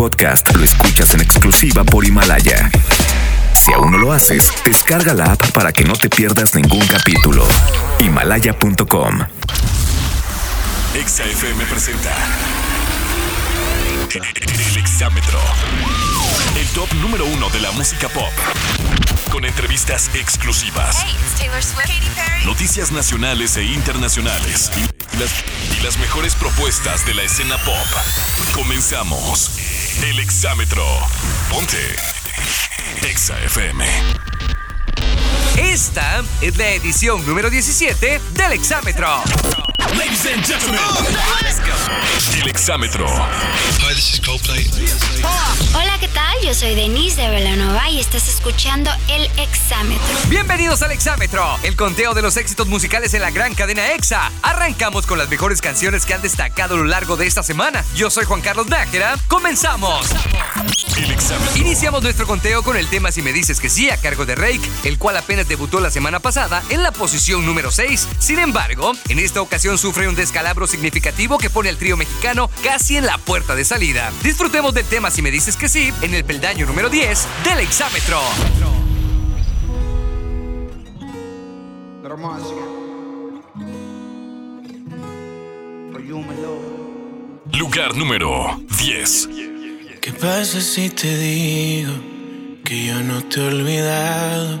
podcast lo escuchas en exclusiva por Himalaya. Si aún no lo haces, descarga la app para que no te pierdas ningún capítulo. Himalaya.com. XFM presenta El Exámetro. El top número uno de la música pop. Con entrevistas exclusivas. Hey, it's Taylor Swift, Katy Perry. Noticias nacionales e internacionales. Y las, y las mejores propuestas de la escena pop. Comenzamos. El Exámetro. Ponte. Exa FM. Esta es la edición número 17 del Exámetro. Ladies and gentlemen. El Exámetro. Hi, this is Coldplay. Hola, ¿qué tal? Yo soy Denise de Velanova y estás escuchando El Exámetro. Bienvenidos al Exámetro, el conteo de los éxitos musicales en la gran cadena EXA. Arrancamos con las mejores canciones que han destacado a lo largo de esta semana. Yo soy Juan Carlos Nájera. ¡Comenzamos! El Exámetro. Iniciamos nuestro conteo con el tema Si me dices que sí a cargo de Rake, el cual apenas debutó la semana pasada en la posición número 6. Sin embargo, en esta ocasión sufre un descalabro significativo que pone al trío mexicano casi en la puerta de salida. Disfrutemos del tema Si me dices que sí en el peldaño número 10 del Exámetro. Lugar número 10. ¿Qué pasa si te digo que yo no te he olvidado,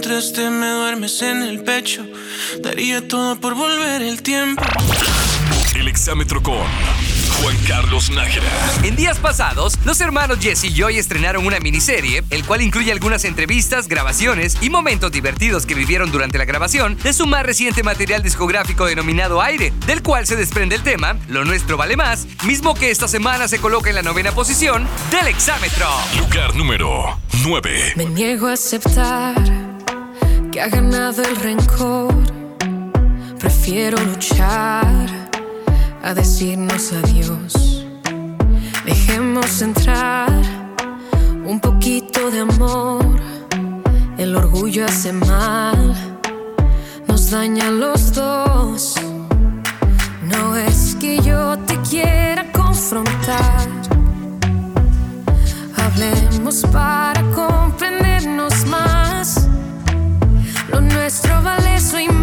mientras te me duermes en el pecho, daría todo por volver el tiempo. El Exámetro con Juan Carlos Nájera. En días pasados, los hermanos Jesse y Joy estrenaron una miniserie, el cual incluye algunas entrevistas, grabaciones y momentos divertidos que vivieron durante la grabación de su más reciente material discográfico denominado Aire, del cual se desprende el tema Lo Nuestro Vale Más, mismo que esta semana se coloca en la novena posición del exámetro. Lugar número 9. Me niego a aceptar ha ganado el rencor. Prefiero luchar a decirnos adiós. Dejemos entrar un poquito de amor. El orgullo hace mal, nos daña a los dos. No es que yo te quiera confrontar. Hablemos para comprendernos más. Nuestro vale y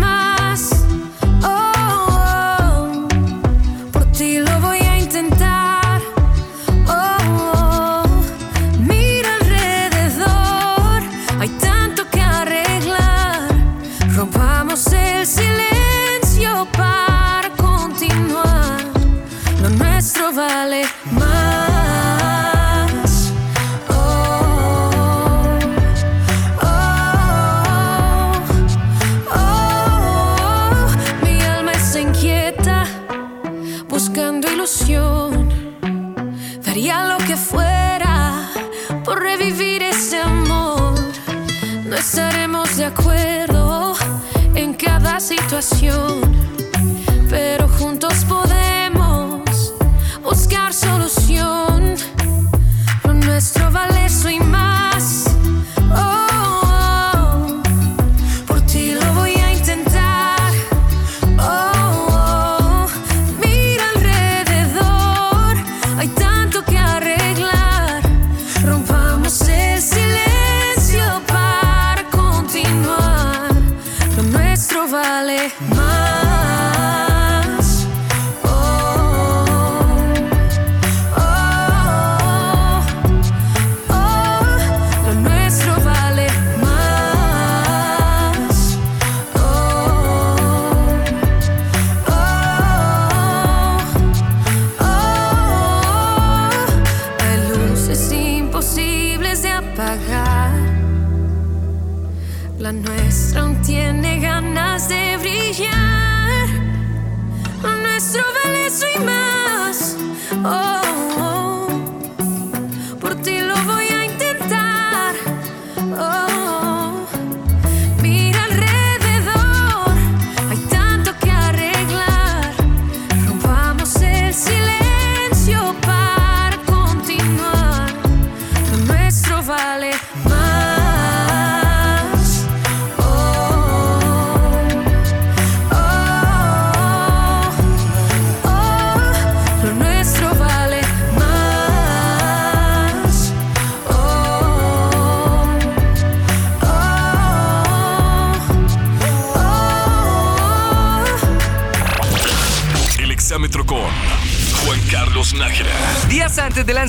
lo que fuera por revivir ese amor. No estaremos de acuerdo en cada situación, pero juntos podemos buscar solución.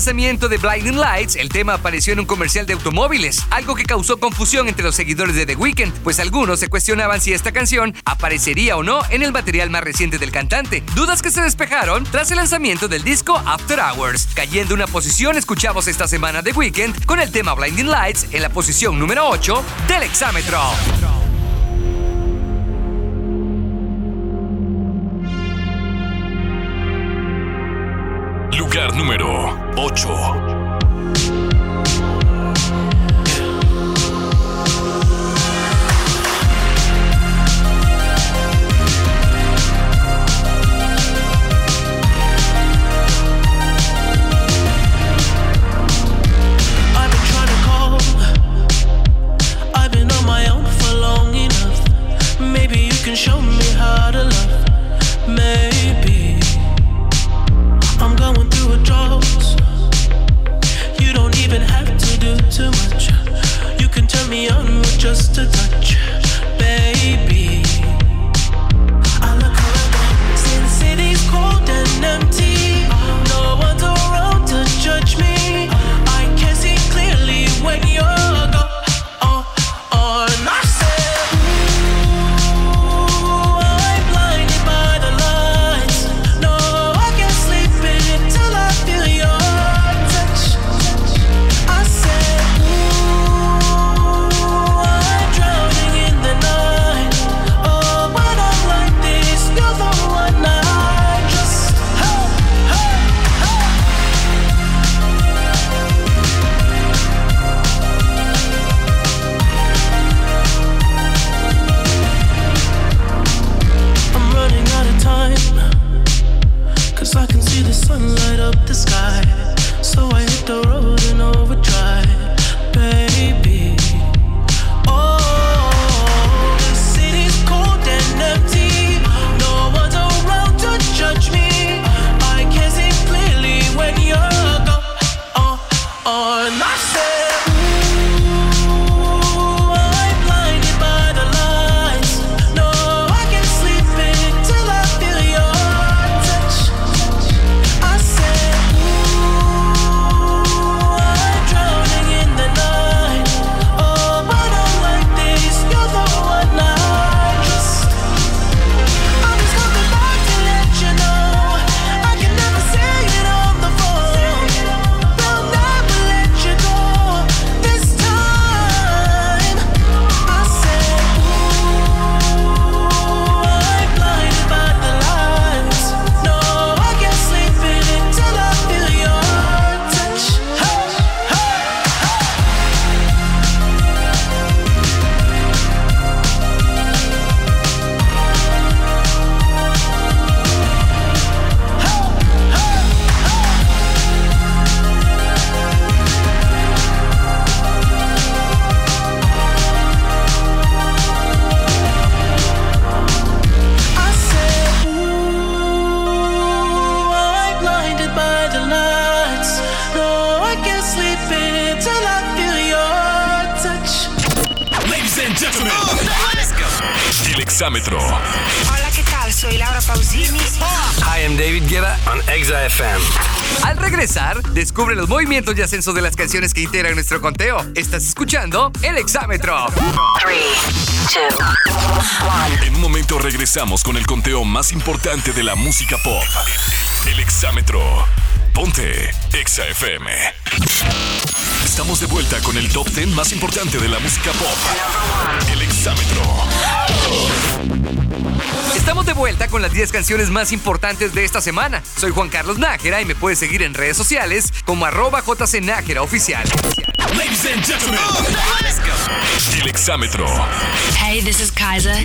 Lanzamiento de Blinding Lights, el tema apareció en un comercial de automóviles, algo que causó confusión entre los seguidores de The Weeknd, pues algunos se cuestionaban si esta canción aparecería o no en el material más reciente del cantante. Dudas que se despejaron tras el lanzamiento del disco After Hours. Cayendo una posición, escuchamos esta semana The Weeknd con el tema Blinding Lights en la posición número 8 del exámetro. 8. Descubre los movimientos y ascensos de las canciones que integran nuestro conteo. Estás escuchando el exámetro. En un momento regresamos con el conteo más importante de la música pop. El exámetro. Ponte Exa FM. Estamos de vuelta con el top 10 más importante de la música pop. El exámetro. Estamos de vuelta con las 10 canciones más importantes de esta semana. Soy Juan Carlos Nájera y me puedes seguir en redes sociales como arroba JC Nájera Oficial. Ladies and gentlemen, el exámetro. Hey, this is Kaiser.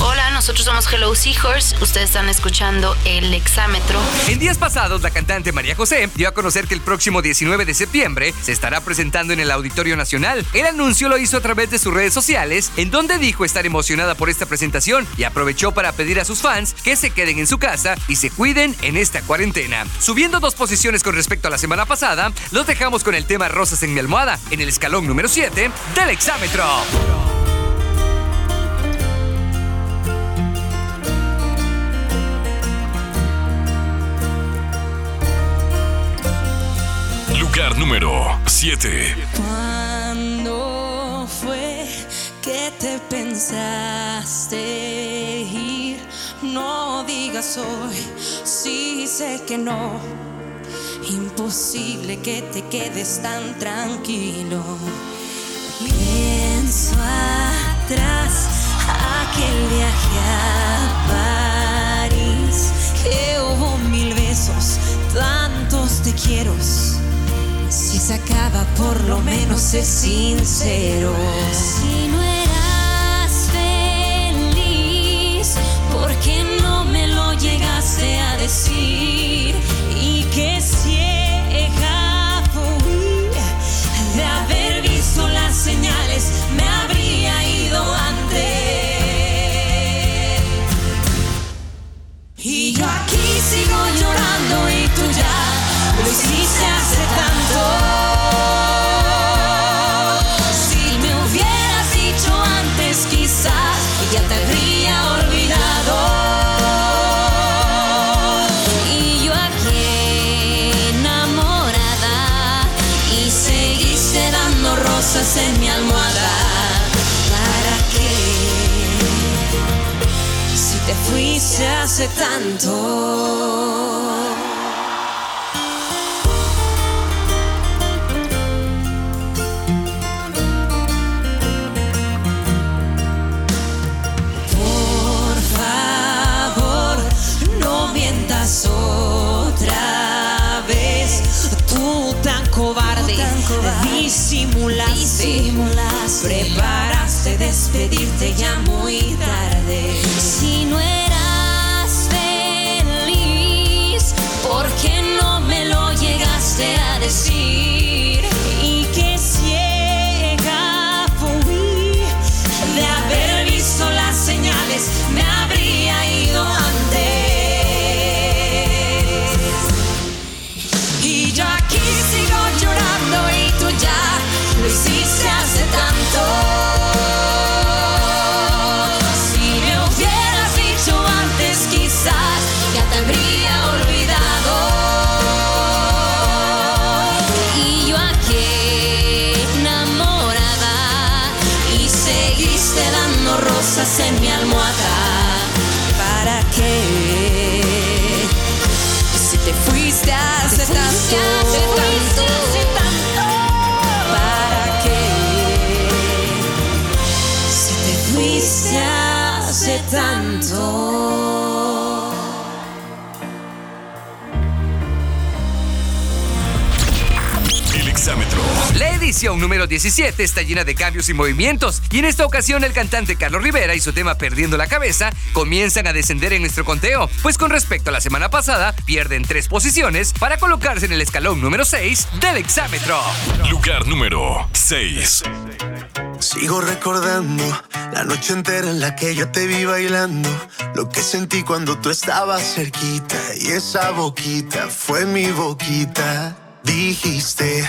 Hola, nosotros somos Hello Seahorse. Ustedes están escuchando el exámetro. En días pasados, la cantante María José dio a conocer que el próximo 19 de septiembre se estará presentando en el Auditorio Nacional. El anuncio lo hizo a través de sus redes sociales, en donde dijo estar emocionada por esta presentación y aprovechó para pedir a sus fans que se queden en su casa y se cuiden en esta cuarentena. Subiendo dos posiciones con respecto a la semana pasada, los dejamos con el tema Rosas en mi almohada, en el escalón número 7 del exámetro. Número 7. ¿Cuándo fue que te pensaste ir? No digas hoy, sí sé que no. Imposible que te quedes tan tranquilo. Pienso atrás, aquel viaje a París, que hubo mil besos, tantos te quiero. Se acaba, por lo menos es sincero. Hace tanto. Por favor, no mientas otra vez. Tú tan cobarde, disimulaste, preparaste despedirte ya muy tarde. La edición número 17 está llena de cambios y movimientos, y en esta ocasión el cantante Carlos Rivera y su tema Perdiendo la Cabeza comienzan a descender en nuestro conteo, pues con respecto a la semana pasada pierden tres posiciones para colocarse en el escalón número 6 del exámetro. Lugar número 6. Sigo recordando la noche entera en la que yo te vi bailando, lo que sentí cuando tú estabas cerquita y esa boquita fue mi boquita. Dijiste,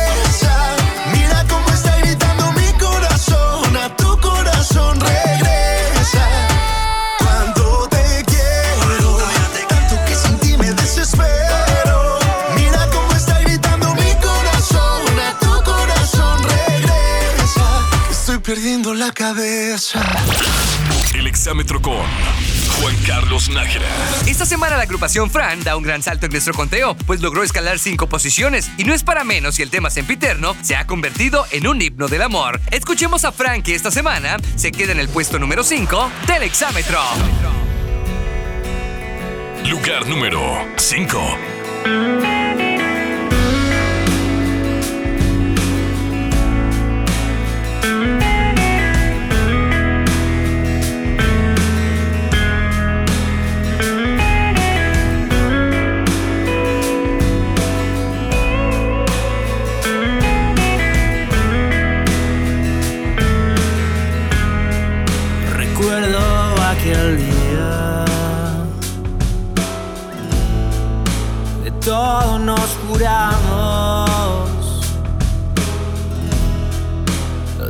La cabeza. El exámetro con Juan Carlos Nájera. Esta semana la agrupación Fran da un gran salto en nuestro conteo, pues logró escalar cinco posiciones, y no es para menos si el tema sempiterno se ha convertido en un himno del amor. Escuchemos a Fran que esta semana se queda en el puesto número 5 del exámetro. Lugar número 5.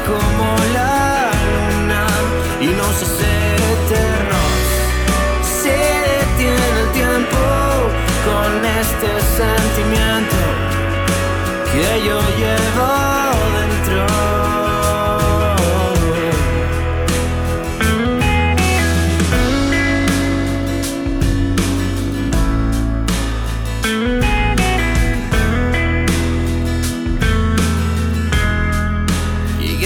como la luna y nos hace eternos. Se detiene el tiempo con este sentimiento que yo llevo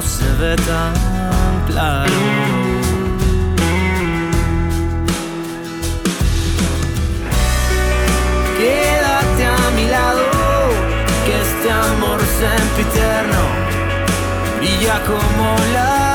se ve tan claro. Quédate a mi lado, que este amor sempiterno brilla como la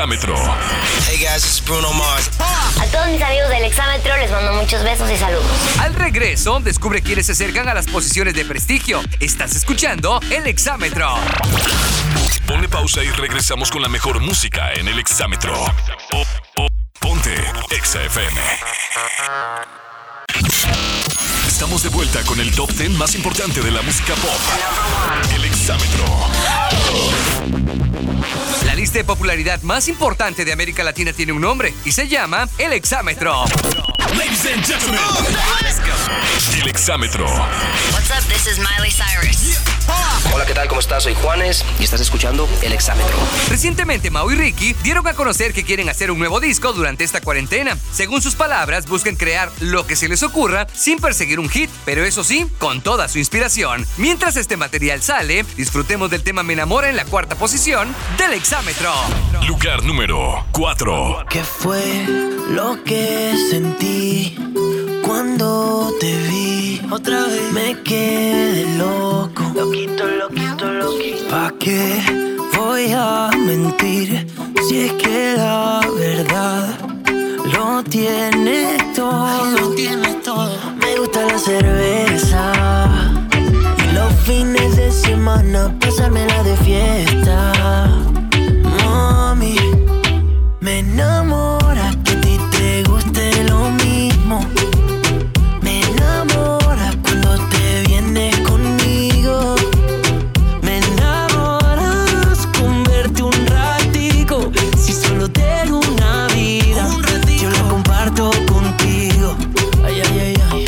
exámetro. Hey guys, it's Bruno Mars. A todos mis amigos del exámetro les mando muchos besos y saludos. Al regreso, descubre quiénes se acercan a las posiciones de prestigio. Estás escuchando el exámetro. Ponle pausa y regresamos con la mejor música en el exámetro. O- o- ponte Exa FM. Estamos de vuelta con el top 10 más importante de la música pop. El exámetro. La lista de popularidad más importante de América Latina tiene un nombre y se llama el exámetro. Ladies and gentlemen, el exámetro. What's up? This is Miley Cyrus. Hola, ¿qué tal? ¿Cómo estás? Soy Juanes y estás escuchando El Exámetro. Recientemente Mau y Ricky dieron a conocer que quieren hacer un nuevo disco durante esta cuarentena. Según sus palabras, buscan crear lo que se les ocurra sin perseguir un hit, pero eso sí, con toda su inspiración. Mientras este material sale, disfrutemos del tema Me enamora en la cuarta posición del exámetro. Lugar número 4. ¿Qué fue lo que sentí cuando te vi? Otra vez me quedé loco. Loquito, loquito, loquito. ¿Pa' qué voy a mentir si es que la verdad lo tiene todo? Lo tiene todo. Me gusta la cerveza. Semana pasármela de fiesta. Mami, me enamora que a ti te guste lo mismo. Me enamora cuando te vienes conmigo. Me enamoras con verte un ratico. Si solo tengo una vida, yo la comparto contigo. Ay, ay, ay, ay.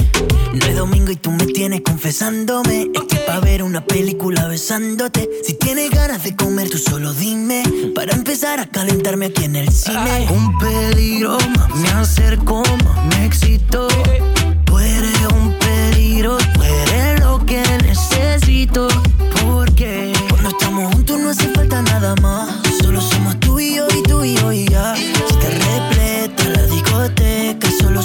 No es domingo y tú me tienes confesándome. Pa' ver una película besándote. Si tienes ganas de comer, tú solo dime. Para empezar a calentarme aquí en el cine. Un peligro, más, me acerco, me excito. Tú eres un peligro, tú eres lo que necesito. Porque cuando estamos juntos no hace falta nada más. Solo somos tú y yo y tú y yo y ya. Está repleta la discoteca, solo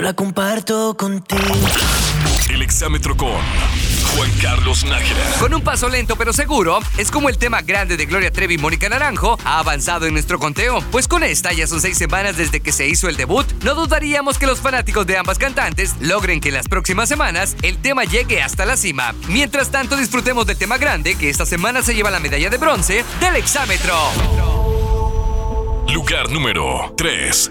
yo la comparto contigo. El exámetro con Juan Carlos Nájera. Con un paso lento pero seguro, es como el tema grande de Gloria Trevi y Mónica Naranjo ha avanzado en nuestro conteo. Pues con esta ya son seis semanas desde que se hizo el debut, no dudaríamos que los fanáticos de ambas cantantes logren que en las próximas semanas el tema llegue hasta la cima. Mientras tanto, disfrutemos del tema grande que esta semana se lleva la medalla de bronce del exámetro. Lugar número 3.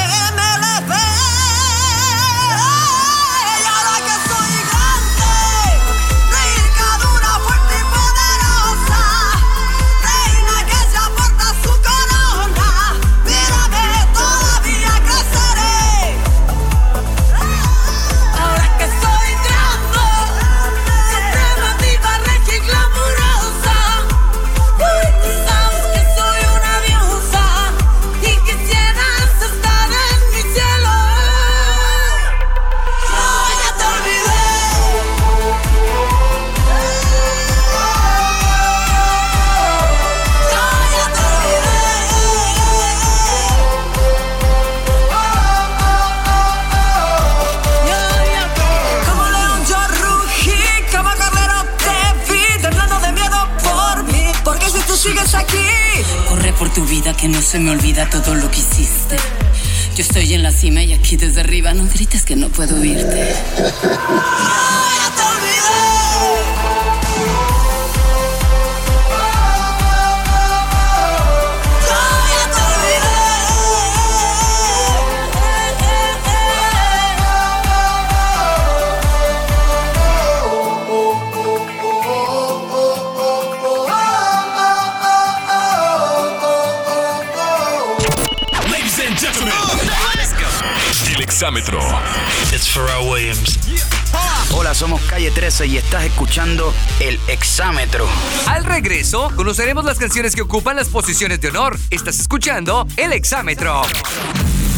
somos Calle 13 y estás escuchando El Exámetro. Al regreso, conoceremos las canciones que ocupan las posiciones de honor. Estás escuchando El Exámetro.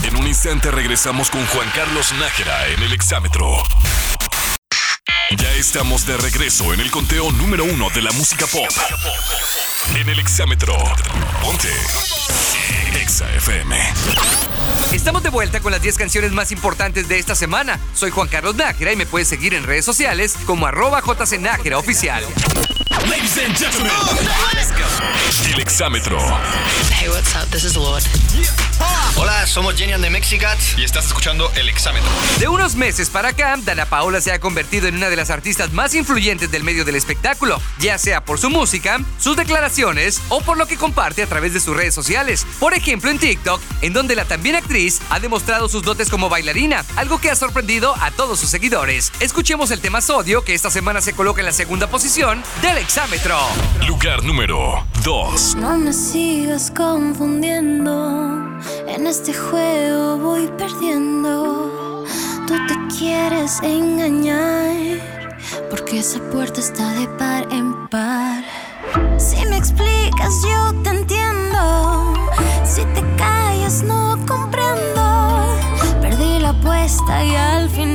En un instante regresamos con Juan Carlos Nájera en el exámetro. Ya estamos de regreso en el conteo número uno de la música pop. En el exámetro. Ponte. Exa FM. Estamos de vuelta con las 10 canciones más importantes de esta semana. Soy Juan Carlos Nájera y me puedes seguir en redes sociales como arroba oficial. Ladies and gentlemen. El exámetro. Hey, what's up? This is Lord. Hola, somos Jenny and the Mexicats y estás escuchando El Exámetro. De unos meses para acá, Dana Paola se ha convertido en una de las artistas más influyentes del medio del espectáculo, ya sea por su música, sus declaraciones o por lo que comparte a través de sus redes sociales. Por ejemplo, en TikTok, en donde la también actriz ha demostrado sus dotes como bailarina, algo que ha sorprendido a todos sus seguidores. Escuchemos el tema Sodio, que esta semana se coloca en la segunda posición del exámetro. Lugar número 2. No me sigas confundiendo. En este juego voy perdiendo. Tú te quieres engañar. Porque esa puerta está de par en par. Si me explicas, yo te entiendo. Si te callas, no comprendo. Perdí la apuesta y al final.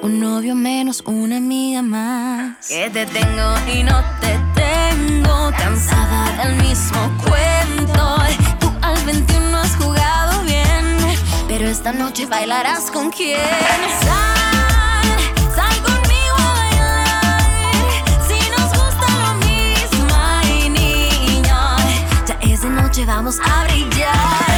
Un novio menos, una amiga más. Que te tengo y no te tengo. Cansada del mismo cuento. Tú al 21 has jugado bien. Pero esta noche bailarás con quién. Sal, sal conmigo a bailar. Si nos gusta lo mismo, niña. Ya es de noche, vamos a brillar.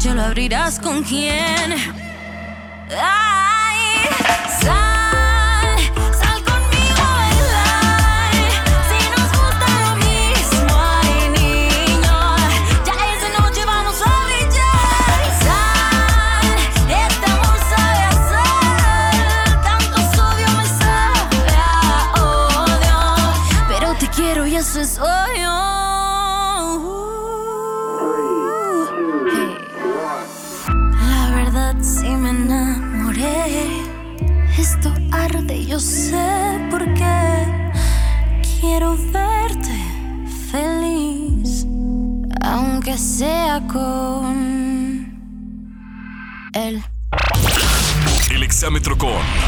noche lo abrirás con quién. Ay, sea. El con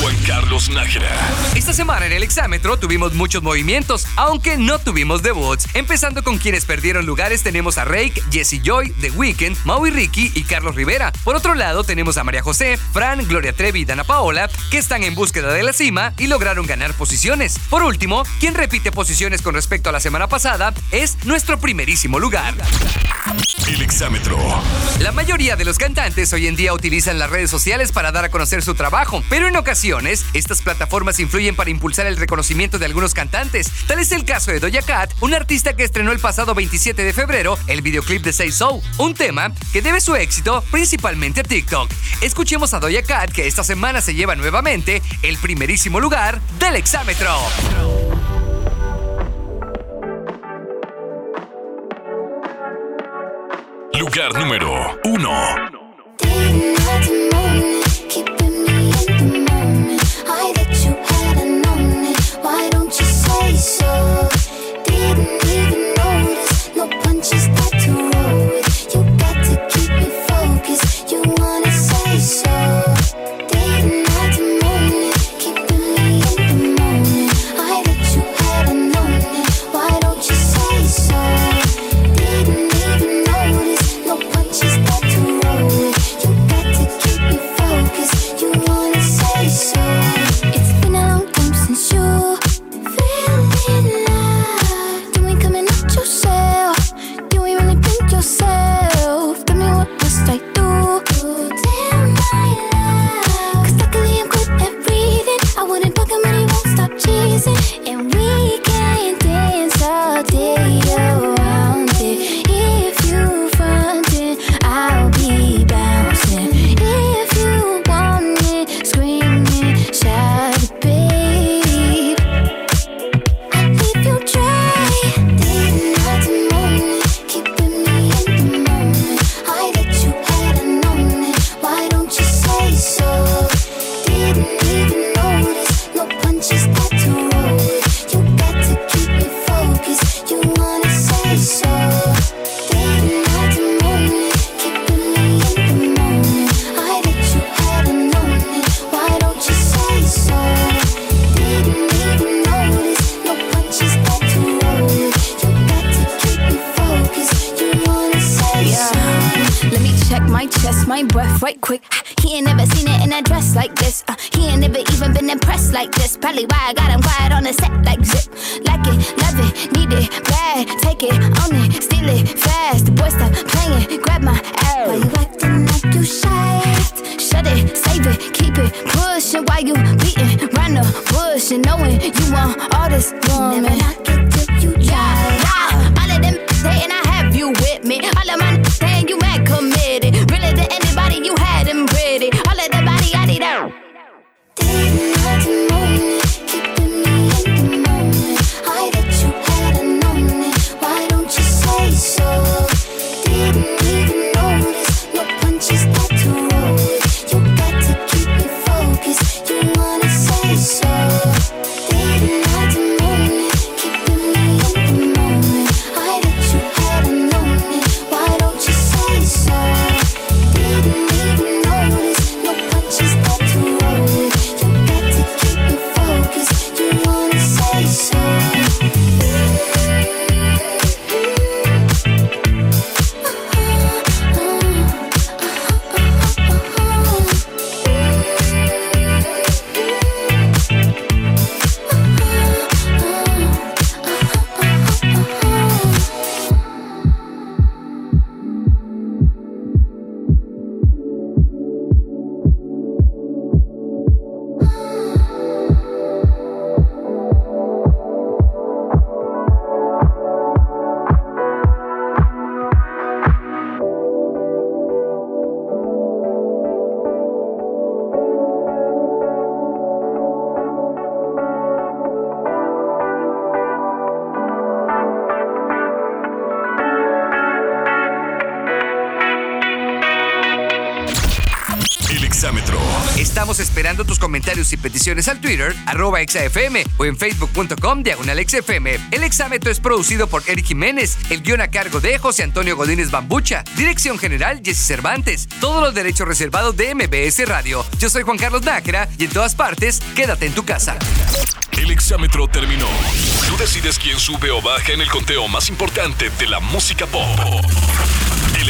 Juan Carlos Nájera. Esta semana en el exámetro tuvimos muchos movimientos, aunque no tuvimos debuts. Empezando con quienes perdieron lugares, tenemos a Rake, Jesse Joy, The Weeknd, Maui Ricky y Carlos Rivera. Por otro lado, tenemos a María José, Fran, Gloria Trevi y Dana Paola, que están en búsqueda de la cima y lograron ganar posiciones. Por último, quien repite posiciones con respecto a la semana pasada es nuestro primerísimo lugar. El exámetro. La mayoría de los cantantes hoy en día utilizan las redes sociales para dar a conocer su trabajo, pero en ocasiones estas plataformas influyen para impulsar el reconocimiento de algunos cantantes. Tal es el caso de Doja Cat, un artista que estrenó el pasado 27 de febrero el videoclip de Say So, un tema que debe su éxito principalmente a TikTok. Escuchemos a Doja Cat que esta semana se lleva nuevamente el primerísimo lugar del exámetro. Lugar número 1. so deep save it, keep it pushing while you beating round the bush and knowing you want all this woman. Never knock it till you try. Yeah, yeah. All of them hating, I have you with me. All of my comentarios y peticiones al Twitter, arroba exafm o en facebook.com diagonal exfm. El exámetro es producido por Eric Jiménez, el guion a cargo de José Antonio Godínez Bambucha, dirección general Jesse Cervantes, todos los derechos reservados de MBS Radio. Yo soy Juan Carlos Nájera y en todas partes, quédate en tu casa. El exámetro terminó. Tú decides quién sube o baja en el conteo más importante de la música pop.